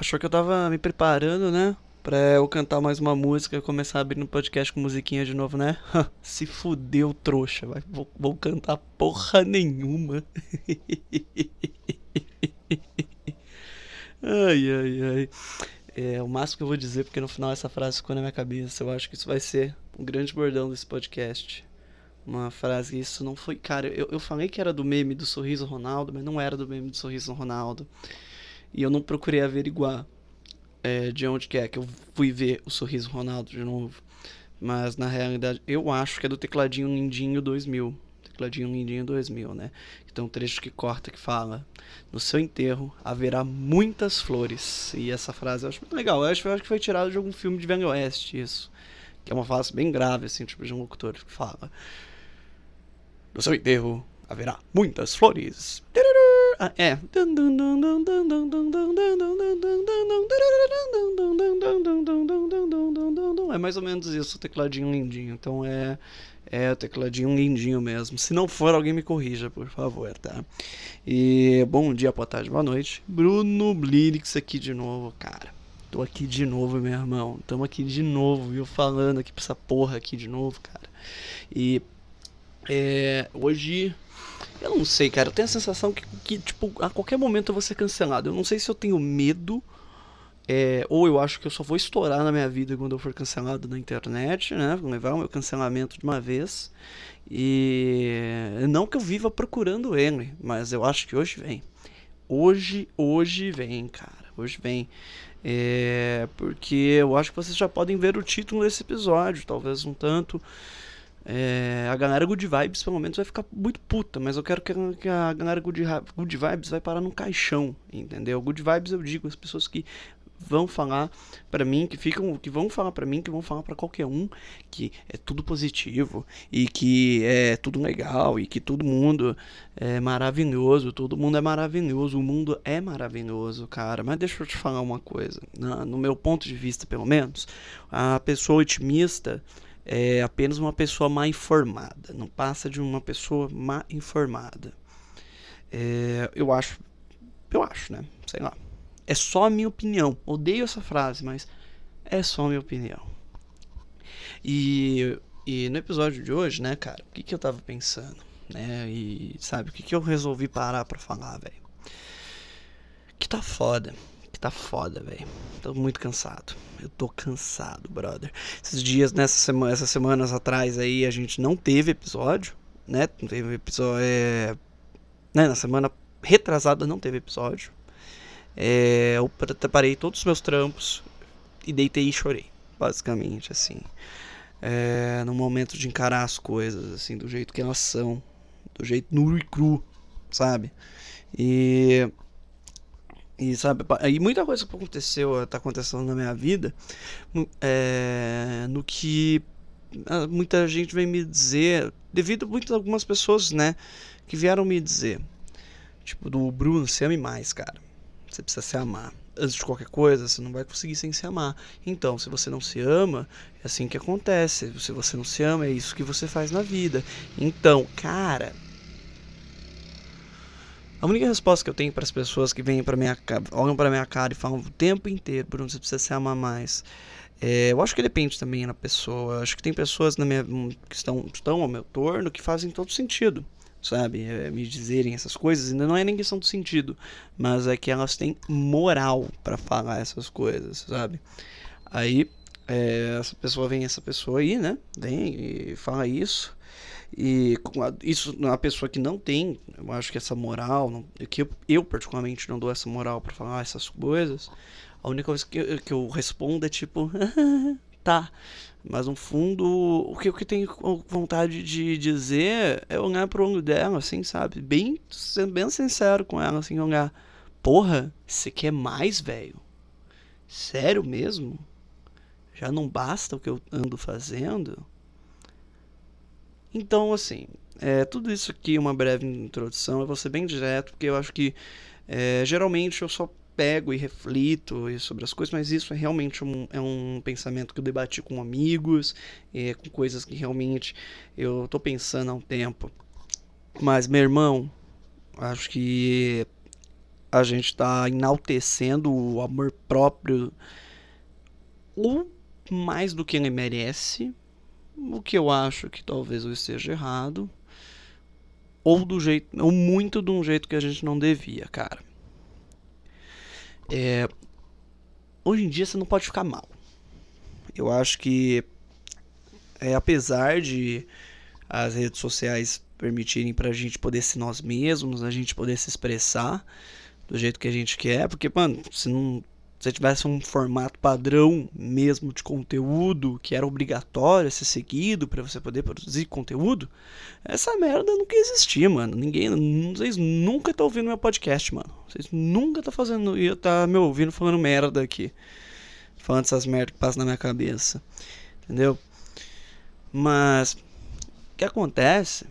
Achou que eu tava me preparando, né? Pra eu cantar mais uma música e começar a abrir no podcast com musiquinha de novo, né? Se fudeu, trouxa. Vai, vou, vou cantar porra nenhuma. ai, ai, ai. É o máximo que eu vou dizer, porque no final essa frase ficou na minha cabeça. Eu acho que isso vai ser um grande bordão desse podcast. Uma frase, isso não foi. Cara, eu, eu falei que era do meme do Sorriso Ronaldo, mas não era do meme do Sorriso Ronaldo. E eu não procurei averiguar é, de onde que é que eu fui ver o Sorriso Ronaldo de novo. Mas na realidade, eu acho que é do tecladinho Lindinho 2000. Tecladinho Lindinho 2000, né? Então um trecho que corta que fala: No seu enterro haverá muitas flores. E essa frase eu acho muito legal. Eu acho, eu acho que foi tirado de algum filme de Velho Oeste, isso. Que é uma frase bem grave, assim, tipo de um locutor que fala: No seu enterro haverá muitas flores. Ah, é. É mais ou menos isso, o tecladinho lindinho. Então é. É o tecladinho lindinho mesmo. Se não for, alguém me corrija, por favor, tá? E bom dia, boa tarde, boa noite. Bruno Blirix aqui de novo, cara. Tô aqui de novo, meu irmão. Tamo aqui de novo, viu? Falando aqui pra essa porra aqui de novo, cara. E é, hoje eu não sei, cara. Eu tenho a sensação que, que, tipo, a qualquer momento eu vou ser cancelado. Eu não sei se eu tenho medo. É, ou eu acho que eu só vou estourar na minha vida quando eu for cancelado na internet, né? Vou levar o meu cancelamento de uma vez. E não que eu viva procurando ele, mas eu acho que hoje vem. Hoje, hoje vem, cara. Hoje vem. É, porque eu acho que vocês já podem ver o título desse episódio, talvez um tanto é, a galera Good Vibes, pelo menos, vai ficar muito puta, mas eu quero que, que a galera Good, Good Vibes vai parar num caixão, entendeu? Good Vibes eu digo, as pessoas que vão falar para mim, que ficam, que vão falar para mim, que vão falar para qualquer um que é tudo positivo e que é tudo legal e que todo mundo é maravilhoso, todo mundo é maravilhoso, o mundo é maravilhoso, cara. Mas deixa eu te falar uma coisa, no meu ponto de vista, pelo menos, a pessoa otimista é apenas uma pessoa mal informada, não passa de uma pessoa mal informada. É, eu acho, eu acho, né? Sei lá. É só a minha opinião. Odeio essa frase, mas é só a minha opinião. E, e no episódio de hoje, né, cara, o que, que eu tava pensando? Né? E sabe, o que, que eu resolvi parar pra falar, velho? Que tá foda que tá foda, velho. Tô muito cansado. Eu tô cansado, brother. Esses dias, nessa semana, essas semanas atrás aí, a gente não teve episódio, né? Não teve episódio. É... Né? Na semana retrasada não teve episódio. É... Eu preparei todos os meus trampos e deitei e chorei. Basicamente, assim. É... No momento de encarar as coisas, assim, do jeito que elas são. Do jeito nu e cru, sabe? E e sabe, e muita coisa que aconteceu, tá acontecendo na minha vida, é, no que ah, muita gente vem me dizer, devido a algumas pessoas, né, que vieram me dizer, tipo, do Bruno, se ame mais, cara. Você precisa se amar. Antes de qualquer coisa, você não vai conseguir sem se amar. Então, se você não se ama, é assim que acontece. Se você não se ama, é isso que você faz na vida. Então, cara, a única resposta que eu tenho para as pessoas que vêm para minha olham para minha cara e falam o tempo inteiro, Bruno, você precisa se amar mais. É, eu acho que depende também da pessoa. Eu acho que tem pessoas na minha, que estão, estão ao meu torno que fazem todo sentido, sabe? É, me dizerem essas coisas. Ainda não é nem questão do sentido, mas é que elas têm moral para falar essas coisas, sabe? Aí, é, essa pessoa vem, essa pessoa aí, né? Vem e fala isso. E isso uma pessoa que não tem, eu acho que essa moral, não, que eu, eu, particularmente não dou essa moral para falar essas coisas. A única coisa que eu, que eu respondo é tipo, tá. Mas no fundo, o que eu que tenho vontade de dizer é olhar pro olho dela, assim, sabe? Bem, sendo bem sincero com ela, assim, olhar. Porra, você quer mais, velho? Sério mesmo? Já não basta o que eu ando fazendo? Então, assim, é, tudo isso aqui é uma breve introdução. Eu vou ser bem direto, porque eu acho que é, geralmente eu só pego e reflito sobre as coisas, mas isso é realmente um, é um pensamento que eu debati com amigos, é, com coisas que realmente eu tô pensando há um tempo. Mas, meu irmão, acho que a gente tá enaltecendo o amor próprio ou mais do que ele merece, o que eu acho que talvez eu esteja errado, ou do jeito, ou muito de um jeito que a gente não devia, cara. É, hoje em dia você não pode ficar mal. Eu acho que é, apesar de as redes sociais permitirem pra gente poder ser nós mesmos, a gente poder se expressar do jeito que a gente quer, porque, mano, se não se tivesse um formato padrão mesmo de conteúdo que era obrigatório ser seguido para você poder produzir conteúdo, essa merda nunca existia, mano. Ninguém, vocês nunca estão ouvindo meu podcast, mano. Vocês nunca estão fazendo, ia tá me ouvindo falando merda aqui, falando essas merdas que passam na minha cabeça, entendeu? Mas o que acontece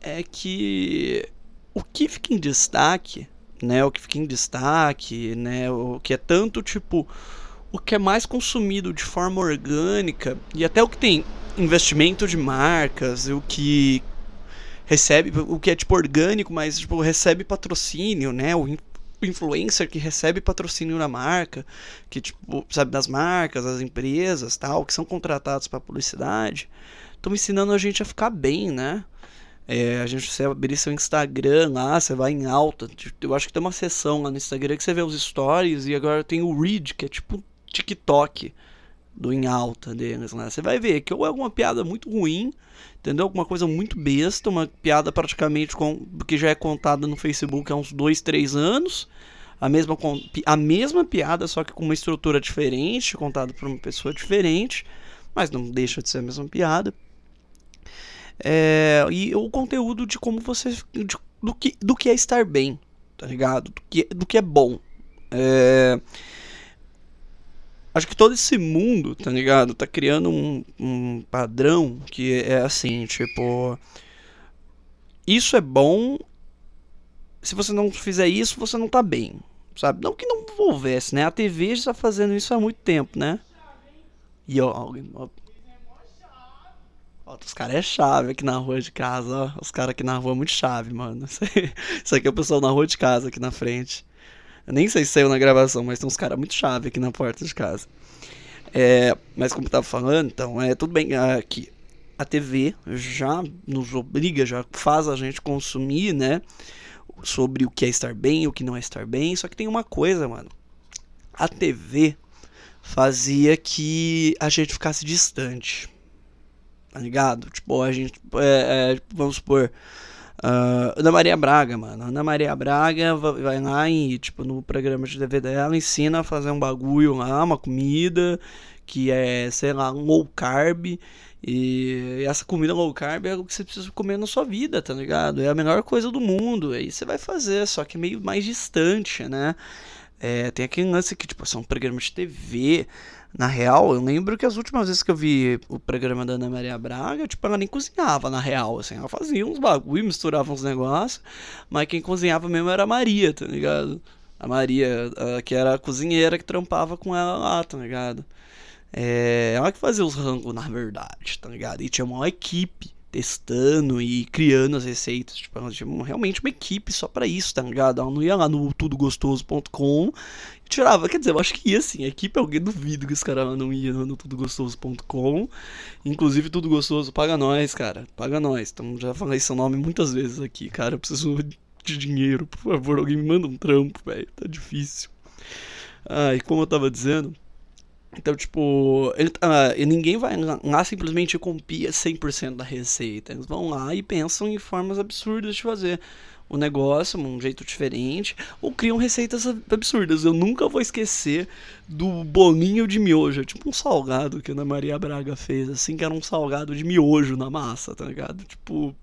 é que o que fica em destaque né, o que fica em destaque, né, o que é tanto tipo o que é mais consumido de forma orgânica e até o que tem investimento de marcas, o que recebe, o que é tipo orgânico, mas tipo recebe patrocínio, né, o influencer que recebe patrocínio na marca, que tipo, sabe das marcas, das empresas, tal, que são contratados para publicidade, estão ensinando a gente a ficar bem, né? É, a gente você abrir seu Instagram lá, você vai em alta. Eu acho que tem uma seção lá no Instagram que você vê os stories e agora tem o Read, que é tipo TikTok do em alta deles lá. Você vai ver que ou é alguma piada muito ruim, entendeu? Alguma coisa muito besta, uma piada praticamente com que já é contada no Facebook há uns 2, 3 anos. A mesma, a mesma piada, só que com uma estrutura diferente, contada por uma pessoa diferente, mas não deixa de ser a mesma piada. É, e o conteúdo de como você. De, do, que, do que é estar bem, tá ligado? Do que, do que é bom. É, acho que todo esse mundo, tá ligado? Tá criando um, um padrão que é assim, tipo. Isso é bom. Se você não fizer isso, você não tá bem. Sabe? Não que não houvesse, né? A TV já está fazendo isso há muito tempo, né? E ó, Ó, os caras é chave aqui na rua de casa, ó. Os caras aqui na rua é muito chave, mano. Isso aqui é o pessoal na rua de casa aqui na frente. Eu nem sei se saiu na gravação, mas tem uns caras muito chave aqui na porta de casa. É, mas como eu tava falando, então, é tudo bem aqui. A TV já nos obriga, já faz a gente consumir, né? Sobre o que é estar bem o que não é estar bem. Só que tem uma coisa, mano. A TV fazia que a gente ficasse distante tá ligado? Tipo, a gente, é, é, vamos supor, uh, Ana Maria Braga, mano. Ana Maria Braga vai lá e, tipo, no programa de TV dela, ensina a fazer um bagulho lá, uma comida que é, sei lá, um low carb. E essa comida low carb é o que você precisa comer na sua vida, tá ligado? É a melhor coisa do mundo. Aí você vai fazer, só que meio mais distante, né? É, tem aquele lance que, tipo, são programas de TV. Na real, eu lembro que as últimas vezes que eu vi o programa da Ana Maria Braga, tipo, ela nem cozinhava, na real, assim. Ela fazia uns bagulho, misturava uns negócios, mas quem cozinhava mesmo era a Maria, tá ligado? A Maria, a, que era a cozinheira que trampava com ela lá, tá ligado? É, ela que fazia os rangos, na verdade, tá ligado? E tinha uma equipe testando e criando as receitas. Tipo, ela tinha realmente uma equipe só para isso, tá ligado? Ela não ia lá no tudogostoso.com e tirava. Quer dizer, eu acho que ia sim. A equipe, alguém duvido que os caras não iam no tudogostoso.com. Inclusive, Tudo Gostoso, paga nós, cara. Paga nós. Então, já falei seu nome muitas vezes aqui, cara. Eu preciso de dinheiro, por favor. Alguém me manda um trampo, velho. Tá difícil. Ah, e como eu tava dizendo, então, tipo, ele, uh, ninguém vai lá simplesmente copia 100% da receita. Eles vão lá e pensam em formas absurdas de fazer o negócio, um jeito diferente, ou criam receitas absurdas. Eu nunca vou esquecer do bolinho de miojo, tipo um salgado que a Ana Maria Braga fez, assim, que era um salgado de miojo na massa, tá ligado? Tipo,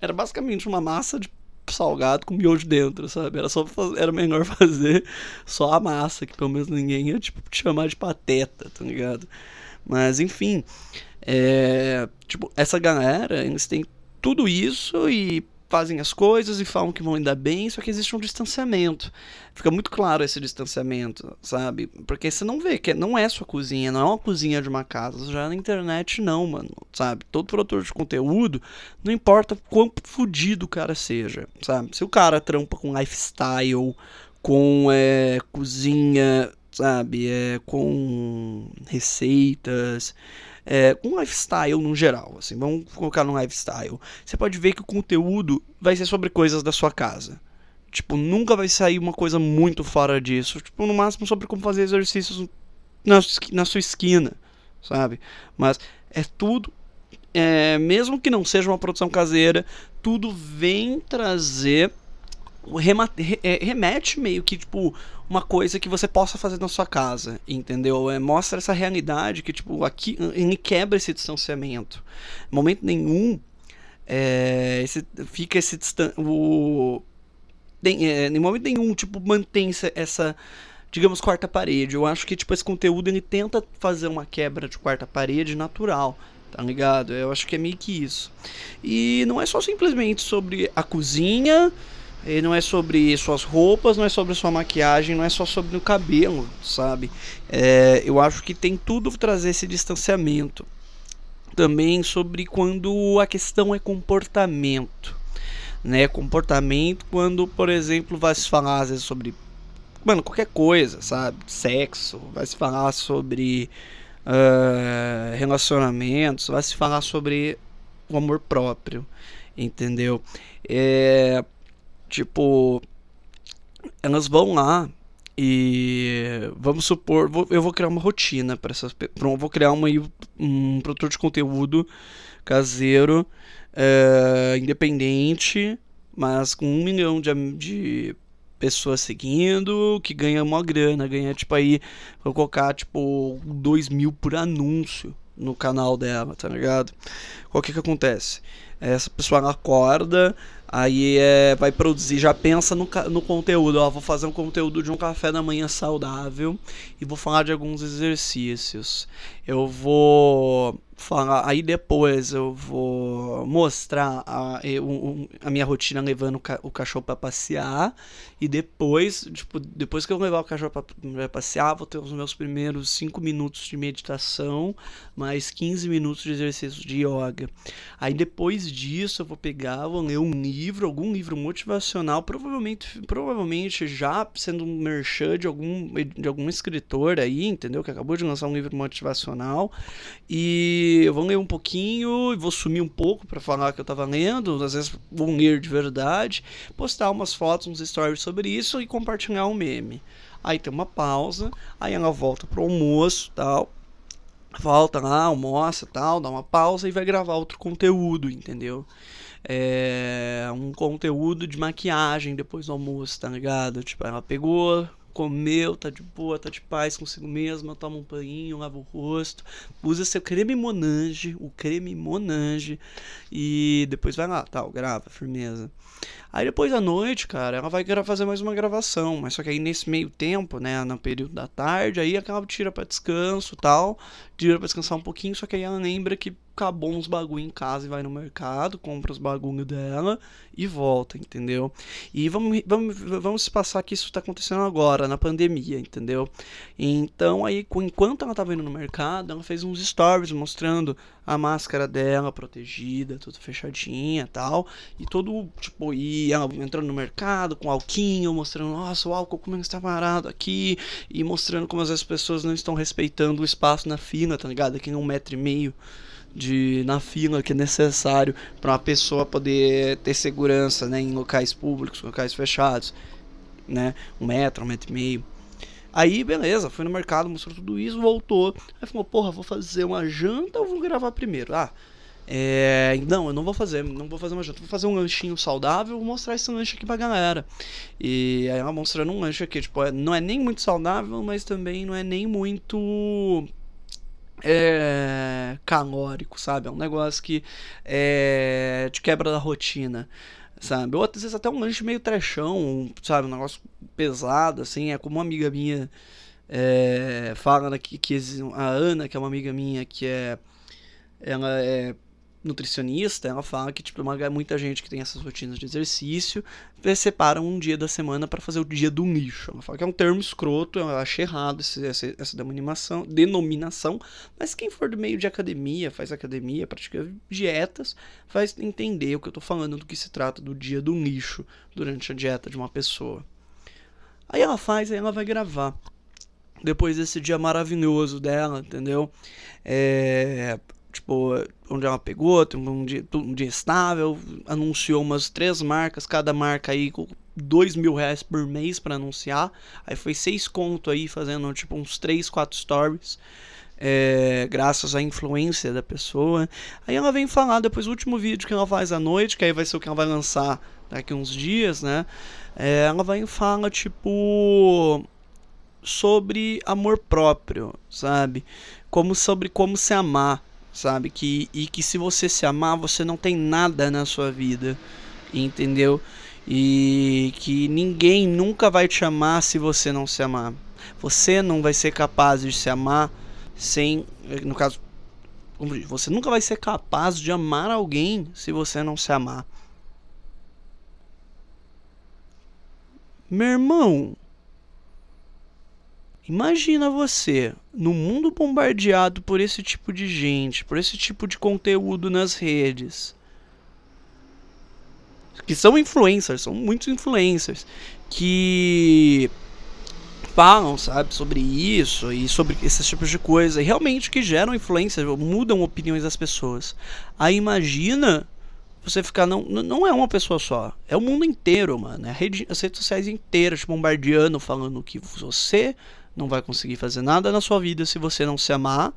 era basicamente uma massa de salgado com miojo dentro, sabe? Era só fazer, era melhor fazer só a massa, que pelo menos ninguém ia tipo, te chamar de pateta, tá ligado? Mas enfim, é, tipo, essa galera, eles têm tudo isso e fazem as coisas e falam que vão ainda bem, só que existe um distanciamento. Fica muito claro esse distanciamento, sabe? Porque você não vê que não é sua cozinha, não é uma cozinha de uma casa. Já na internet, não, mano, sabe? Todo produtor de conteúdo, não importa quão fodido o cara seja, sabe? Se o cara trampa com lifestyle, com é, cozinha, sabe? É, com receitas é, um lifestyle no geral, assim, vamos colocar no lifestyle. Você pode ver que o conteúdo vai ser sobre coisas da sua casa. Tipo, nunca vai sair uma coisa muito fora disso. Tipo, no máximo sobre como fazer exercícios na, na sua esquina, sabe? Mas é tudo é, mesmo que não seja uma produção caseira, tudo vem trazer remete meio que tipo uma coisa que você possa fazer na sua casa, entendeu? É, mostra essa realidade que tipo aqui ele quebra esse distanciamento. Em momento nenhum é, esse, fica esse o tem, é, em momento nenhum tipo mantém essa digamos quarta parede. Eu acho que tipo esse conteúdo ele tenta fazer uma quebra de quarta parede natural tá ligado? Eu acho que é meio que isso. E não é só simplesmente sobre a cozinha, e não é sobre suas roupas, não é sobre sua maquiagem, não é só sobre o cabelo, sabe? É, eu acho que tem tudo trazer esse distanciamento. Também sobre quando a questão é comportamento. Né? Comportamento quando, por exemplo, vai se falar às vezes sobre mano, qualquer coisa, sabe? Sexo, vai se falar sobre uh, relacionamentos, vai se falar sobre o amor próprio, entendeu? É, Tipo, elas vão lá e vamos supor, eu vou criar uma rotina para essas pessoas. Vou criar uma, um produtor de conteúdo caseiro, é, independente, mas com um milhão de, de pessoas seguindo, que ganha uma grana, ganha tipo aí, vou colocar tipo dois mil por anúncio no canal dela, tá ligado? O que que acontece? Essa pessoa acorda, Aí é, vai produzir, já pensa no, no conteúdo. Ó, vou fazer um conteúdo de um café da manhã saudável e vou falar de alguns exercícios. Eu vou falar, aí depois eu vou mostrar a, a minha rotina levando o cachorro para passear e depois, tipo, depois que eu levar o cachorro para passear, vou ter os meus primeiros 5 minutos de meditação, mais 15 minutos de exercícios de yoga. Aí depois disso eu vou pegar, vou ler um livro, algum livro motivacional, provavelmente, provavelmente já sendo um merchan de algum, de algum escritor aí, entendeu? Que acabou de lançar um livro motivacional. E eu vou ler um pouquinho e vou sumir um pouco para falar que eu tava lendo, às vezes vou ler de verdade, postar umas fotos, uns stories sobre isso e compartilhar um meme. Aí tem uma pausa, aí ela volta pro almoço, tal volta lá, almoça tal, dá uma pausa e vai gravar outro conteúdo, entendeu? É um conteúdo de maquiagem depois do almoço, tá ligado? Tipo, ela pegou, comeu, tá de boa, tá de paz consigo mesma, toma um banho, lava o rosto, usa seu creme Monange, o creme Monange, e depois vai lá, tal, grava, firmeza. Aí depois à noite, cara, ela vai fazer mais uma gravação, mas só que aí nesse meio tempo, né, no período da tarde, aí ela tira para descanso tal, tira pra descansar um pouquinho, só que aí ela lembra que acabou uns bagulho em casa e vai no mercado, compra os bagulho dela e volta, entendeu? E vamos, vamos, vamos passar que isso tá acontecendo agora, na pandemia, entendeu? Então aí, enquanto ela tava indo no mercado, ela fez uns stories mostrando a máscara dela protegida, tudo fechadinha tal. E todo, tipo, e ela entrando no mercado com alquinho, mostrando, nossa, o álcool como está parado aqui. E mostrando como as pessoas não estão respeitando o espaço na fila, tá ligado? Aqui um metro e meio de na fila que é necessário para uma pessoa poder ter segurança né, em locais públicos, locais fechados, né, um metro, um metro e meio. Aí, beleza, foi no mercado, mostrou tudo isso, voltou. Aí falou, porra, vou fazer uma janta ou vou gravar primeiro? Ah, é, não, eu não vou fazer, não vou fazer uma janta, vou fazer um lanchinho saudável, vou mostrar esse lanche aqui pra galera. E aí ela mostrando um lanche aqui, tipo, é, não é nem muito saudável, mas também não é nem muito é, calórico, sabe? É um negócio que é, te quebra da rotina, sabe? Ou às vezes até um lanche meio trechão, sabe? Um negócio pesado, assim. É como uma amiga minha é, fala aqui que a Ana, que é uma amiga minha, que é. Ela é nutricionista, ela fala que tipo uma, muita gente que tem essas rotinas de exercício separa um dia da semana para fazer o dia do nicho. Ela fala que é um termo escroto, eu acho errado esse, essa, essa denominação, denominação, mas quem for do meio de academia, faz academia, pratica dietas, vai entender o que eu tô falando do que se trata do dia do nicho durante a dieta de uma pessoa. Aí ela faz, aí ela vai gravar. Depois desse dia maravilhoso dela, entendeu? É, tipo, onde ela pegou, tem um dia, um dia estável, anunciou umas três marcas, cada marca aí com dois mil reais por mês para anunciar. Aí foi seis conto aí, fazendo tipo uns três, quatro stories. É, graças à influência da pessoa. Aí ela vem falar depois do último vídeo que ela faz à noite, que aí vai ser o que ela vai lançar daqui uns dias, né? É, ela vai e fala tipo sobre amor próprio, sabe? Como sobre como se amar sabe? Que, e que se você se amar, você não tem nada na sua vida, entendeu? E que ninguém nunca vai te amar se você não se amar. Você não vai ser capaz de se amar sem, no caso, você nunca vai ser capaz de amar alguém se você não se amar. Meu irmão, Imagina você no mundo bombardeado por esse tipo de gente, por esse tipo de conteúdo nas redes. Que são influencers, são muitos influencers que falam, sabe, sobre isso e sobre esses tipos de coisa, e realmente que geram influência, mudam opiniões das pessoas. Aí imagina você ficar não não é uma pessoa só, é o mundo inteiro, mano, é rede, as redes sociais inteiras te bombardeando falando que você não vai conseguir fazer nada na sua vida se você não se amar.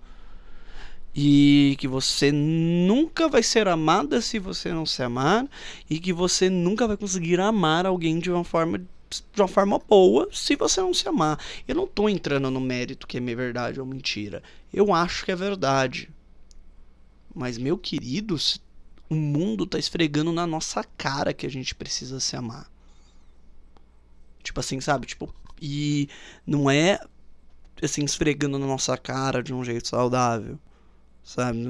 E que você nunca vai ser amada se você não se amar. E que você nunca vai conseguir amar alguém de uma forma de uma forma boa se você não se amar. Eu não estou entrando no mérito que é verdade ou mentira. Eu acho que é verdade. Mas, meu querido, o mundo está esfregando na nossa cara que a gente precisa se amar. Tipo assim, sabe? Tipo, e não é assim esfregando na nossa cara de um jeito saudável, sabe?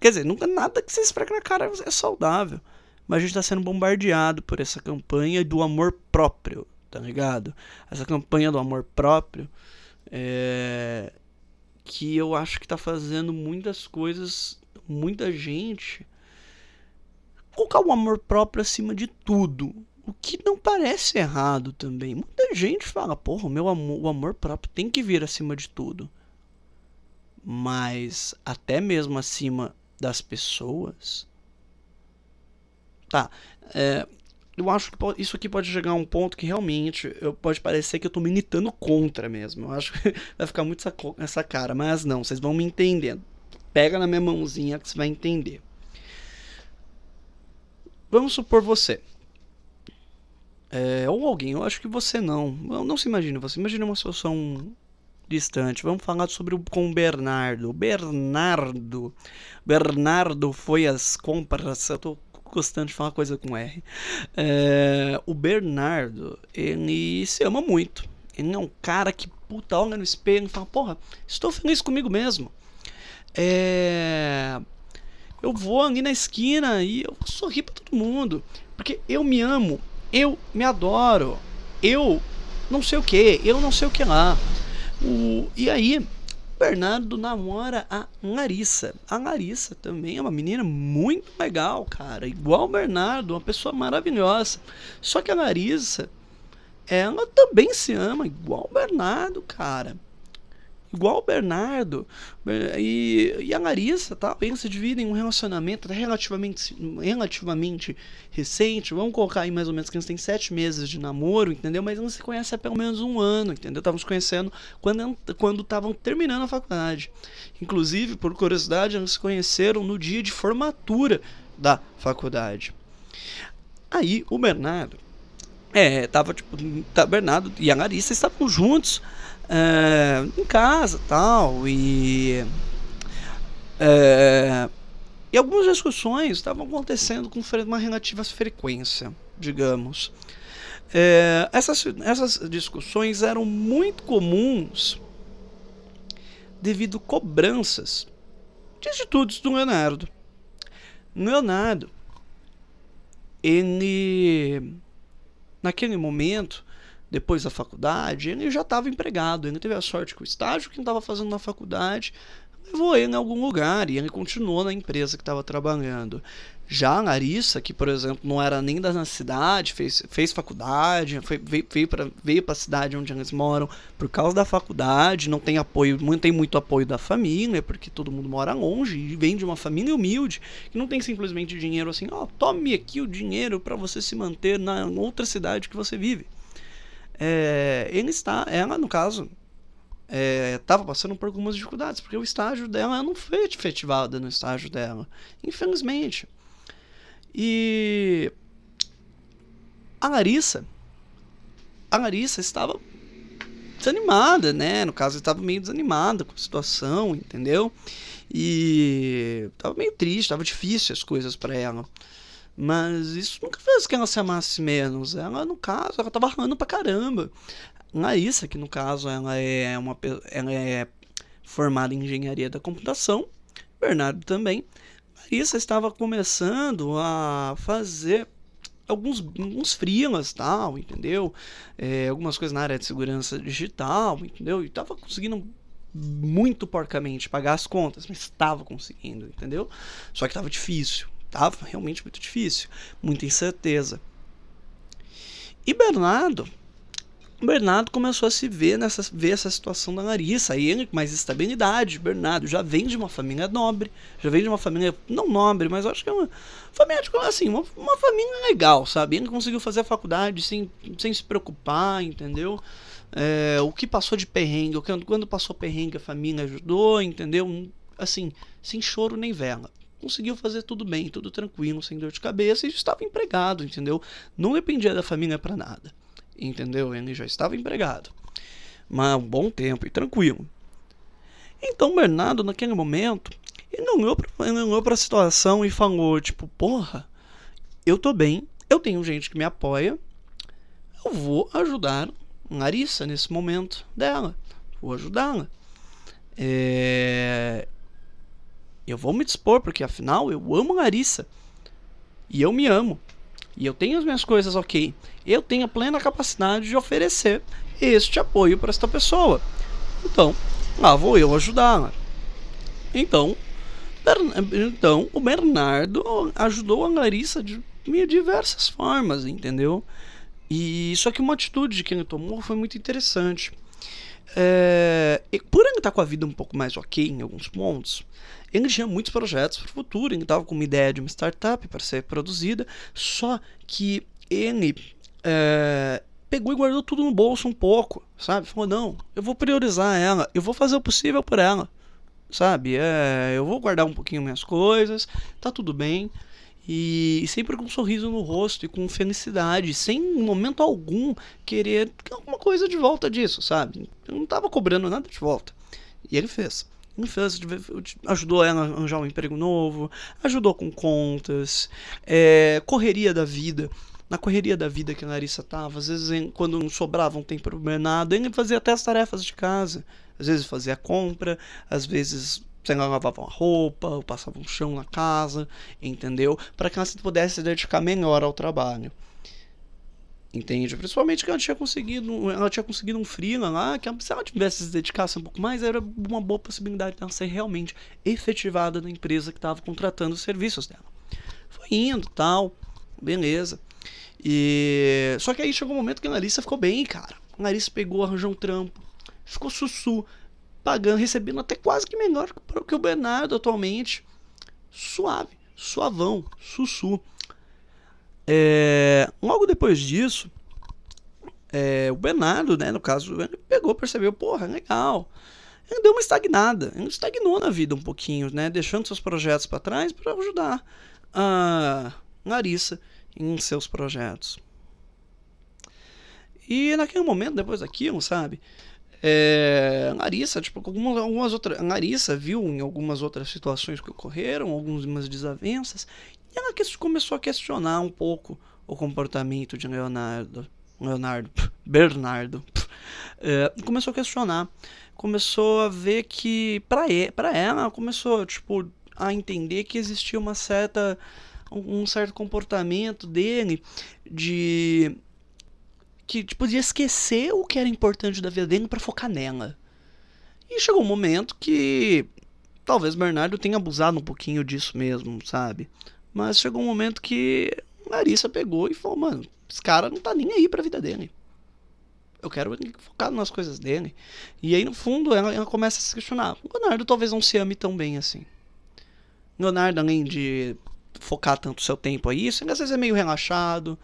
Quer dizer, nunca nada que você esfrega na cara é saudável, mas a gente está sendo bombardeado por essa campanha do amor próprio, tá ligado? Essa campanha do amor próprio é que eu acho que está fazendo muitas coisas, muita gente colocar o amor próprio acima de tudo, o que não parece errado também. Muita gente fala, porra, o meu amor, o amor próprio tem que vir acima de tudo. Mas até mesmo acima das pessoas. Tá. É, eu acho que isso aqui pode chegar a um ponto que realmente eu, pode parecer que eu tô militando contra mesmo. Eu acho que vai ficar muito essa, essa cara. Mas não, vocês vão me entendendo. Pega na minha mãozinha que você vai entender. Vamos supor você é, ou alguém, eu acho que você não. Não, se imagine, você imagina uma situação distante. Vamos falar sobre o com Bernardo. Bernardo. Bernardo foi às compras. Eu tô gostando de falar coisa com R. É, o Bernardo, ele se ama muito. Ele é um cara que puta olha no espelho e fala: Porra, estou feliz comigo mesmo. É, eu vou ali na esquina e eu sorri para todo mundo. Porque eu me amo eu me adoro, eu não sei o que, eu não sei o que lá. O, e aí, Bernardo namora a Larissa. A Larissa também é uma menina muito legal, cara. Igual o Bernardo, uma pessoa maravilhosa. Só que a Larissa, ela também se ama, igual o Bernardo, cara igual o Bernardo e, e a Larissa, tá? Eles se dividem em um relacionamento relativamente, relativamente recente. Vamos colocar aí mais ou menos que eles têm sete meses de namoro, entendeu? Mas eles se conhecem há pelo menos um ano, entendeu? Estavam se conhecendo quando quando estavam terminando a faculdade. Inclusive, por curiosidade, eles se conheceram no dia de formatura da faculdade. Aí o Bernardo é, tava tipo, tá, Bernardo e a Larissa estavam juntos é, em casa tal e é, e algumas discussões estavam acontecendo com uma relativa frequência, digamos. É, essas, essas discussões eram muito comuns devido cobranças de atitudes do Leonardo. Leonardo, ele, naquele momento, depois da faculdade, ele já estava empregado. Ele teve a sorte que o estágio que estava fazendo na faculdade levou ele em algum lugar e ele continuou na empresa que estava trabalhando. Já a Larissa, que por exemplo não era nem da cidade, fez, fez faculdade, foi, veio, veio para veio a cidade onde eles moram por causa da faculdade, não tem apoio, não tem muito apoio da família, porque todo mundo mora longe e vem de uma família humilde, que não tem simplesmente dinheiro assim, ó, oh, tome aqui o dinheiro para você se manter na outra cidade que você vive. É, ele está, ela no caso, estava é, passando por algumas dificuldades, porque o estágio dela não foi efetivada no estágio dela, infelizmente. E a Larissa, a Larissa estava desanimada, né? No caso, estava meio desanimada com a situação, entendeu? E estava meio triste, estava difícil as coisas para ela. Mas isso nunca fez que ela se amasse menos. Ela, no caso, ela estava rando pra caramba. Larissa, que no caso ela é uma ela é formada em engenharia da computação, Bernardo também. Larissa estava começando a fazer alguns, alguns freelas, tal, entendeu? É, algumas coisas na área de segurança digital, entendeu? E estava conseguindo muito porcamente pagar as contas, mas estava conseguindo, entendeu? Só que estava difícil, estava realmente muito difícil, muita incerteza. E Bernardo Bernardo começou a se ver nessa ver essa situação da Larissa, aí ele com mais estabilidade. Bernardo já vem de uma família nobre, já vem de uma família não nobre, mas acho que é uma família tipo, assim, uma, uma família legal, sabe? Ele conseguiu fazer a faculdade sem, sem se preocupar, entendeu? É, o que passou de perrengue, quando passou perrengue a família ajudou, entendeu? Assim, sem choro nem vela conseguiu fazer tudo bem, tudo tranquilo, sem dor de cabeça e estava empregado, entendeu? Não dependia da família para nada entendeu? Ele já estava empregado, mas um bom tempo e tranquilo. Então Bernardo, naquele momento, ele olhou para a situação e falou, tipo, porra, eu tô bem, eu tenho gente que me apoia, eu vou ajudar Larissa nesse momento dela, vou ajudá-la. É... Eu vou me dispor, porque afinal eu amo Larissa. E eu me amo e eu tenho as minhas coisas ok, eu tenho a plena capacidade de oferecer este apoio para esta pessoa. Então, lá vou eu ajudá-la. Então, então, o Bernardo ajudou a Larissa de diversas formas, entendeu? E só que uma atitude que ele tomou foi muito interessante. É, por ele estar com a vida um pouco mais ok em alguns pontos, ele tinha muitos projetos para o futuro, ele estava com uma ideia de uma startup para ser produzida, só que ele é, pegou e guardou tudo no bolso um pouco, sabe? Falou: não, eu vou priorizar ela, eu vou fazer o possível por ela, sabe? É, eu vou guardar um pouquinho minhas coisas, tá tudo bem. E, e sempre com um sorriso no rosto e com felicidade, sem em momento algum querer alguma coisa de volta disso, sabe? Eu não estava cobrando nada de volta. E ele fez infância, ajudou ela a arranjar um emprego novo, ajudou com contas, é, correria da vida. Na correria da vida que a Larissa tava, às vezes quando não sobrava um tempo para nada, ele fazia até as tarefas de casa. Às vezes fazia a compra, às vezes sei lavava uma roupa, ou passava um chão na casa, entendeu? Para que ela pudesse se dedicar melhor ao trabalho. Entende? Principalmente que ela tinha conseguido, ela tinha conseguido um freela lá, que se ela tivesse se dedicasse um pouco mais, era uma boa possibilidade dela ser realmente efetivada na empresa que estava contratando os serviços dela. Foi indo, tal, beleza. E só que aí chegou um momento que a Larissa ficou bem, cara. A Larissa pegou, arranjou um trampo, ficou sussu, pagando, recebendo até quase que melhor que o Bernardo atualmente. Suave, suavão, sussu. É, logo depois disso, é, o Bernardo, né, no caso, ele pegou, percebeu, porra, legal. Ele deu uma estagnada, ele estagnou na vida um pouquinho, né, deixando seus projetos para trás para ajudar a Larissa em seus projetos. E naquele momento, depois daquilo, sabe, é, Larissa, tipo, algumas, algumas outras, Larissa viu em algumas outras situações que ocorreram, algumas desavenças, e ela começou a questionar um pouco o comportamento de Leonardo. Leonardo, Bernardo. É, começou a questionar. Começou a ver que, para ela, começou, tipo, a entender que existia uma certa um certo comportamento dele de que tipo de esquecer o que era importante da vida dele para focar nela. E chegou um momento que talvez Bernardo tenha abusado um pouquinho disso mesmo, sabe? Mas chegou um momento que Larissa pegou e falou, mano, esse cara não tá nem aí pra vida dele. Eu quero focar nas coisas dele. E aí, no fundo, ela, ela começa a se questionar. Leonardo talvez não se ame tão bem assim. Leonardo, além de focar tanto seu tempo a isso, às vezes é meio relaxado.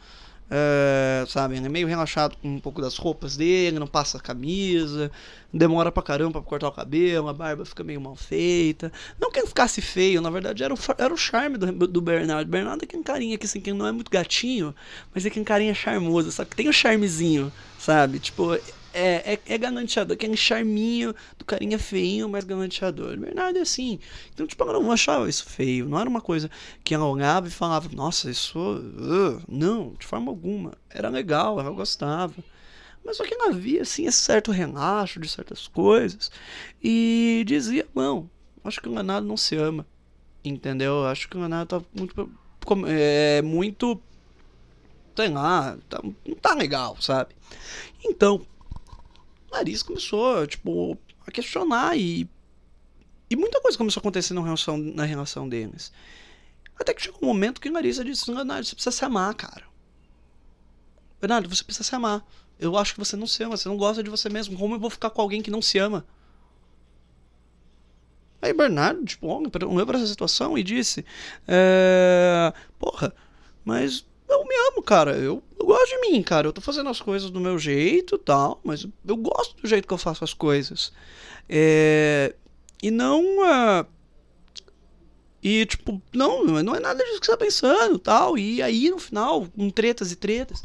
É, sabe, ele é meio relaxado com um pouco das roupas dele, não passa a camisa, demora pra caramba pra cortar o cabelo, a barba fica meio mal feita. Não que ele ficasse feio, na verdade era o, era o charme do, do Bernardo. Bernardo é aquele carinha que assim, que não é muito gatinho, mas é aquele carinha charmoso, sabe? Que tem o um charmezinho, sabe? Tipo, é, é, é galanteador, aquele charminho do carinha feinho, mas galanteador. Bernardo é assim. Então, tipo, ela não achava isso feio. Não era uma coisa que ela olhava e falava, nossa, isso. Uh, não, de forma alguma. Era legal, ela gostava. Mas só que ela via, assim, esse certo relaxo de certas coisas. E dizia, não, acho que o Leonardo não se ama. Entendeu? Acho que o Leonardo tá muito. É, muito. Sei lá, tá, não tá legal, sabe? Então, Larissa começou, tipo, a questionar e. E muita coisa começou a acontecer na relação, na relação deles. Até que chegou um momento que Larissa disse: Leonardo, você precisa se amar, cara. Leonardo, você precisa se amar. Eu acho que você não se ama, você não gosta de você mesmo. Como eu vou ficar com alguém que não se ama? Aí Bernardo, tipo, olhou para essa situação e disse: é, Porra, mas eu me amo, cara. Eu, eu, gosto de mim, cara. Eu tô fazendo as coisas do meu jeito tal, mas eu gosto do jeito que eu faço as coisas. É, e não. Uh, e, tipo, não, não é nada disso que você tá pensando tal. E aí, no final, com tretas e tretas,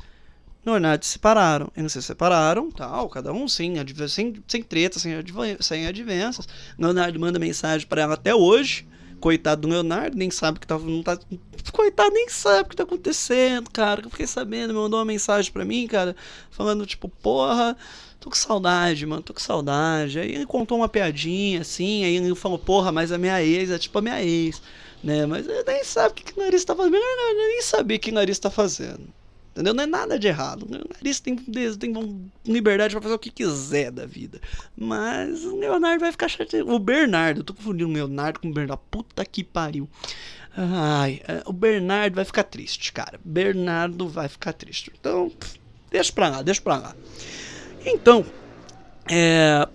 Leonardo se separaram. Eles se separaram, tal, cada um sem, sem, sem tretas, sem, sem advências. Leonardo manda mensagem para ela até hoje Coitado do Leonardo, nem sabe o que tá. Não tá coitado, nem sabe o que tá acontecendo, cara. Eu fiquei sabendo, mandou uma mensagem pra mim, cara, falando, tipo, porra, tô com saudade, mano, tô com saudade. Aí ele contou uma piadinha, assim, aí ele falou, porra, mas a minha ex é tipo a minha ex, né? Mas ele nem sabe o que, que o nariz tá fazendo. Eu nem sabia o que o nariz tá fazendo. Entendeu? Não é nada de errado. O nariz tem, tem liberdade para fazer o que quiser da vida. Mas o Leonardo vai ficar chateado. O Bernardo, eu tô confundindo o Leonardo com o Bernardo. Puta que pariu. Ai, é, o Bernardo vai ficar triste, cara. Bernardo vai ficar triste. Então, deixa pra lá, deixa pra lá. Então, é.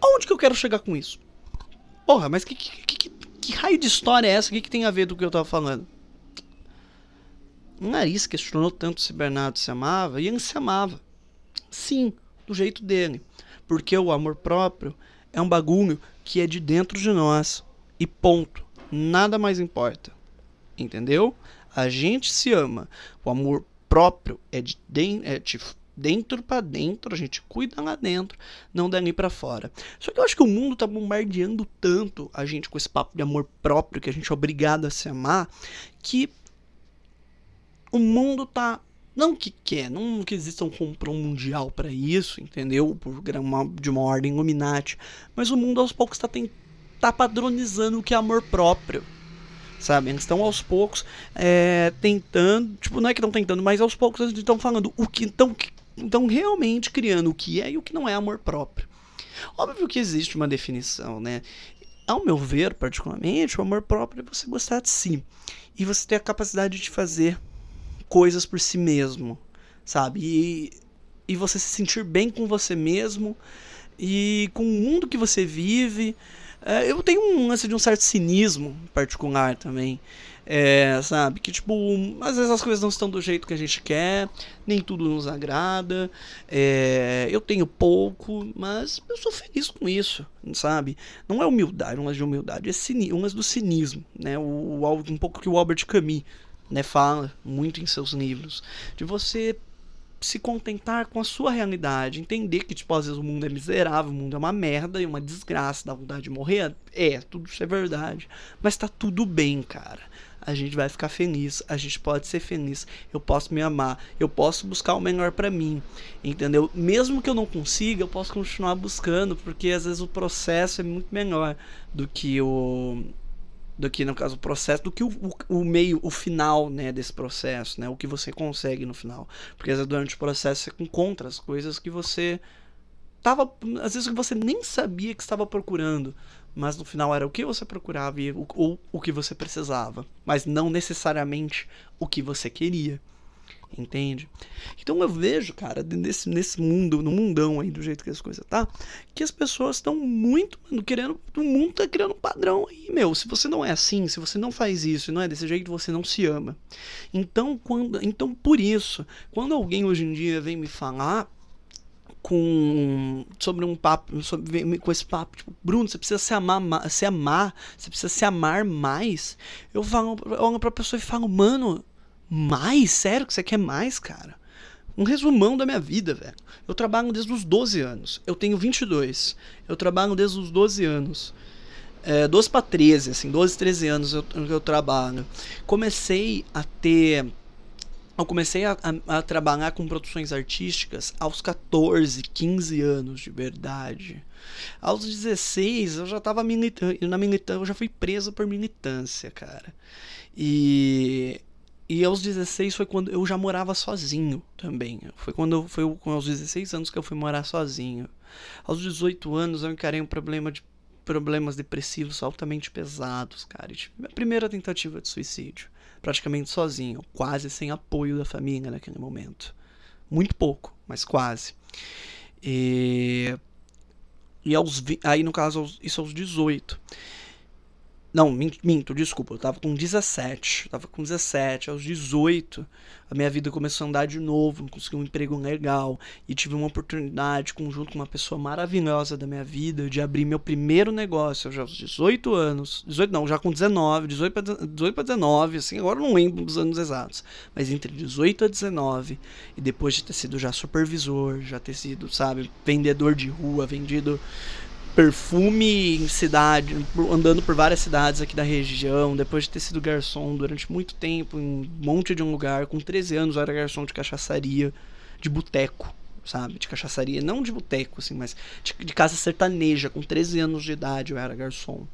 Onde que eu quero chegar com isso? Porra, mas que, que, que, que raio de história é essa? O que, que tem a ver do que eu tava falando? Nariz questionou tanto se Bernardo se amava e ele se amava. Sim, do jeito dele. Porque o amor próprio é um bagulho que é de dentro de nós. E ponto. Nada mais importa. Entendeu? A gente se ama. O amor próprio é de, de, é de dentro para dentro, a gente cuida lá dentro, não dali para fora. Só que eu acho que o mundo tá bombardeando tanto a gente com esse papo de amor próprio, que a gente é obrigado a se amar, que o mundo tá não que quer, não que exista um comprão mundial para isso, entendeu? Por uma, de uma ordem Illuminati, mas o mundo aos poucos está tá padronizando o que é amor próprio, sabe? Eles estão aos poucos é, tentando, tipo, não é que estão tentando, mas aos poucos eles estão falando o que estão então realmente criando o que é e o que não é amor próprio. Óbvio que existe uma definição, né? Ao meu ver, particularmente, o amor próprio é você gostar de si e você ter a capacidade de fazer coisas por si mesmo, sabe? E, e você se sentir bem com você mesmo e com o mundo que você vive. É, eu tenho um lance de um certo cinismo particular também. É, sabe? Que, tipo, às vezes as coisas não estão do jeito que a gente quer, nem tudo nos agrada. É, eu tenho pouco, mas eu sou feliz com isso, sabe? Não é humildade, um lance de humildade, é um lance do cinismo, né? O, o, um pouco que o Albert Camus né, fala muito em seus livros, de você se contentar com a sua realidade, entender que, tipo, às vezes o mundo é miserável, o mundo é uma merda e uma desgraça, dá vontade de morrer. É, tudo isso é verdade. Mas tá tudo bem, cara. A gente vai ficar feliz, a gente pode ser feliz, eu posso me amar, eu posso buscar o melhor para mim, entendeu? Mesmo que eu não consiga, eu posso continuar buscando, porque às vezes o processo é muito melhor do que o do que no caso o processo, do que o, o, o, meio, o final, né, desse processo, né, o que você consegue no final, porque às vezes durante o processo você encontra as coisas que você tava, às vezes que você nem sabia que estava procurando, mas no final era o que você procurava e, ou o que você precisava, mas não necessariamente o que você queria. Entende? Então eu vejo, cara, nesse, nesse mundo, no mundão aí, do jeito que as coisas tá, que as pessoas estão muito, mano, querendo. O mundo tá criando um padrão aí, meu. Se você não é assim, se você não faz isso não é desse jeito, você não se ama. Então, quando, então por isso, quando alguém hoje em dia vem me falar com sobre um papo, sobre, com esse papo, tipo, Bruno, você precisa se amar, se amar, você precisa se amar mais. Eu falo, eu olho pra pessoa e falo, mano, mais? Sério que você quer mais, cara? Um resumão da minha vida, velho. Eu trabalho desde os 12 anos. Eu tenho 22. Eu trabalho desde os 12 anos. É, 12 para 13, assim, 12, 13 anos eu, eu trabalho. Comecei a ter. Eu comecei a, a, a, trabalhar com produções artísticas aos 14, 15 anos de verdade. Aos 16 eu já tava militando, na militância, eu já fui preso por militância, cara. E e aos 16 foi quando eu já morava sozinho também. Foi quando foi com aos 16 anos que eu fui morar sozinho. Aos 18 anos eu encarei um problema de problemas depressivos altamente pesados, cara. Tipo, minha primeira tentativa de suicídio, praticamente sozinho, quase sem apoio da família naquele momento. Muito pouco, mas quase. E e aos aí no caso isso aos 18. Não, minto, desculpa. Eu tava com 17. Eu tava com 17. Aos 18, a minha vida começou a andar de novo. Consegui um emprego legal. E tive uma oportunidade, junto com uma pessoa maravilhosa da minha vida, de abrir meu primeiro negócio. Eu já aos 18 anos. 18 não, já com 19. 18 para 18 pra 19. Assim, agora não lembro dos anos exatos. Mas entre 18 a 19. E depois de ter sido já supervisor, já ter sido, sabe, vendedor de rua, vendido perfume em cidade, andando por várias cidades aqui da região, depois de ter sido garçom durante muito tempo em um monte de um lugar, com 13 anos eu era garçom de cachaçaria, de boteco, sabe? De cachaçaria, não de boteco, assim, mas de, de, casa sertaneja, com 13 anos de idade eu era garçom.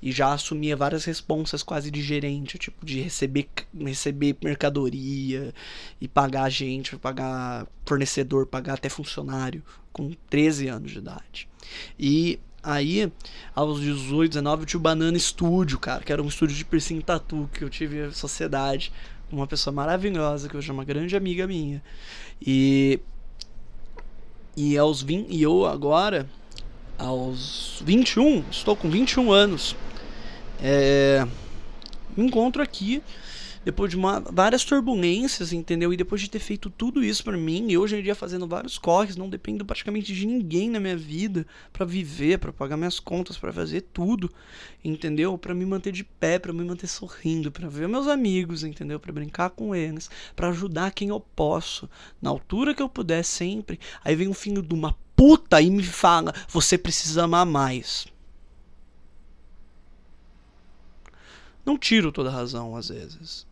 E já assumia várias responsas quase de gerente, tipo, de receber, receber mercadoria e pagar gente, pagar fornecedor, pagar até funcionário, com 13 anos de idade. E Aí, aos 18, 19, eu tinha o Banana Studio, cara, que era um estúdio de piercing tatu que eu tive sociedade com uma pessoa maravilhosa, que hoje é uma grande amiga minha. E e aos 20, e eu agora aos 21, estou com 21 anos. É, me encontro aqui depois de uma, várias turbulências, entendeu? E depois de ter feito tudo isso para mim, e hoje em dia fazendo vários corres, não dependo praticamente de ninguém na minha vida para viver, para pagar minhas contas, para fazer tudo, entendeu? Para me manter de pé, para me manter sorrindo, para ver meus amigos, entendeu? Para brincar com eles, para ajudar quem eu posso, na altura que eu puder sempre. Aí vem um filho de uma puta e me fala: "Você precisa amar mais". Não tiro toda a razão às vezes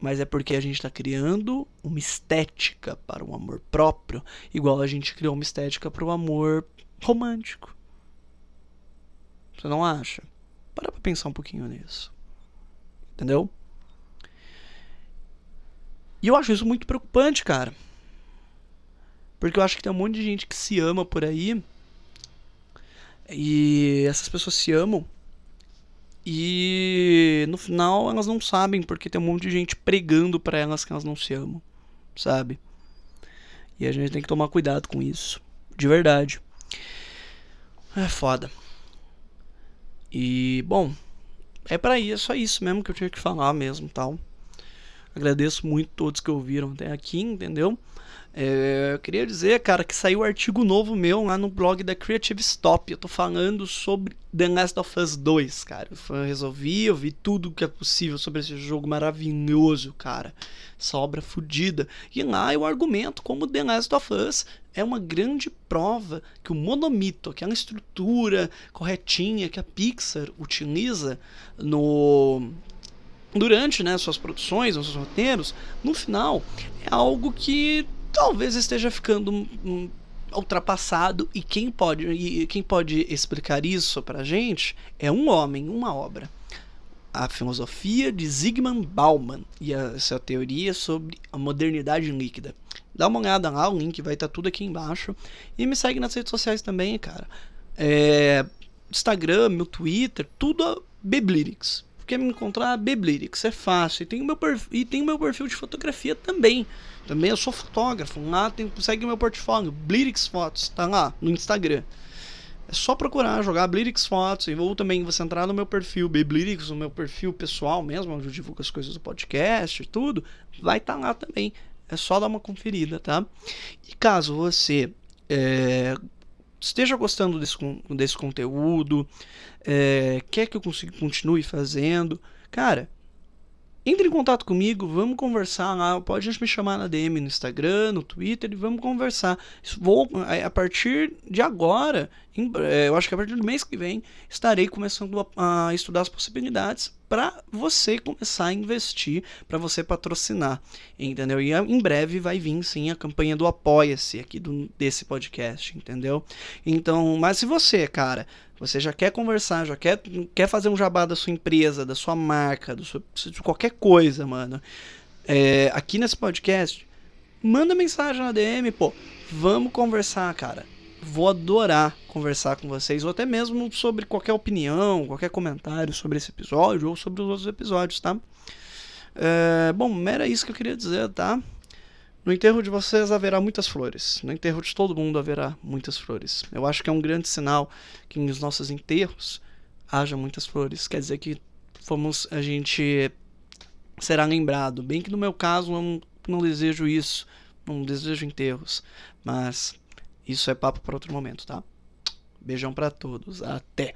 mas é porque a gente está criando uma estética para o amor próprio, igual a gente criou uma estética para o amor romântico. Você não acha? Para pra pensar um pouquinho nisso. Entendeu? E eu acho isso muito preocupante, cara. Porque eu acho que tem um monte de gente que se ama por aí. E essas pessoas se amam e no final elas não sabem porque tem um monte de gente pregando para elas que elas não se amam, sabe? E a gente tem que tomar cuidado com isso, de verdade. É foda. E bom, é para isso, é isso mesmo que eu tinha que falar mesmo, tal. Agradeço muito todos que ouviram até aqui, entendeu? É, eu queria dizer, cara, que saiu um artigo novo meu lá no blog da Creative Stop. Eu tô falando sobre The Last of Us 2, cara. Eu resolvi, eu vi tudo que é possível sobre esse jogo maravilhoso, cara. Essa obra fodida. E lá eu argumento como The Last of Us é uma grande prova que o monomito, aquela estrutura corretinha que a Pixar utiliza no durante né, suas produções, os seus roteiros, no final é algo que talvez esteja ficando um, ultrapassado e quem pode e quem pode explicar isso pra gente é um homem, uma obra. A filosofia de Zygmunt Bauman e essa teoria sobre a modernidade líquida. Dá uma olhada lá, o link vai estar tá tudo aqui embaixo. E me segue nas redes sociais também, cara. É, Instagram, meu Twitter, tudo a Biblirix. Quer me encontrar? Biblirix, é fácil. E tem o meu perfil, e tem o meu perfil de fotografia também. Também eu sou fotógrafo. Lá tem, segue meu portfólio, Blirix Fotos, tá lá no Instagram. É só procurar, jogar Blirix Fotos. Ou também você entrar no meu perfil, Blirix, no meu perfil pessoal mesmo, onde eu divulgo as coisas do podcast e tudo. Vai estar tá lá também. É só dar uma conferida, tá? E caso você é, esteja gostando desse, desse conteúdo, é, quer que eu consiga, continue fazendo, cara, entre em contato comigo, vamos conversar lá. Pode me chamar na DM no Instagram, no Twitter e vamos conversar. Vou, a partir de agora, é, eu acho que a partir do mês que vem, estarei começando a, a estudar as possibilidades para você começar a investir, para você patrocinar, entendeu? E em breve vai vir sim a campanha do Apoia-se aqui do, desse podcast, entendeu? Então, mas se você, cara, você já quer conversar, já quer, quer fazer um jabá da sua empresa, da sua marca, do seu, de qualquer coisa, mano. É, aqui nesse podcast, manda mensagem na DM, pô. Vamos conversar, cara. Vou adorar conversar com vocês, ou até mesmo sobre qualquer opinião, qualquer comentário sobre esse episódio ou sobre os outros episódios, tá? É, bom, era isso que eu queria dizer, tá? No enterro de vocês haverá muitas flores. No enterro de todo mundo haverá muitas flores. Eu acho que é um grande sinal que nos nossos enterros haja muitas flores. Quer dizer que fomos, a gente será lembrado. Bem que no meu caso eu não, não desejo isso, não desejo enterros, mas isso é papo para outro momento, tá? Beijão para todos. Até.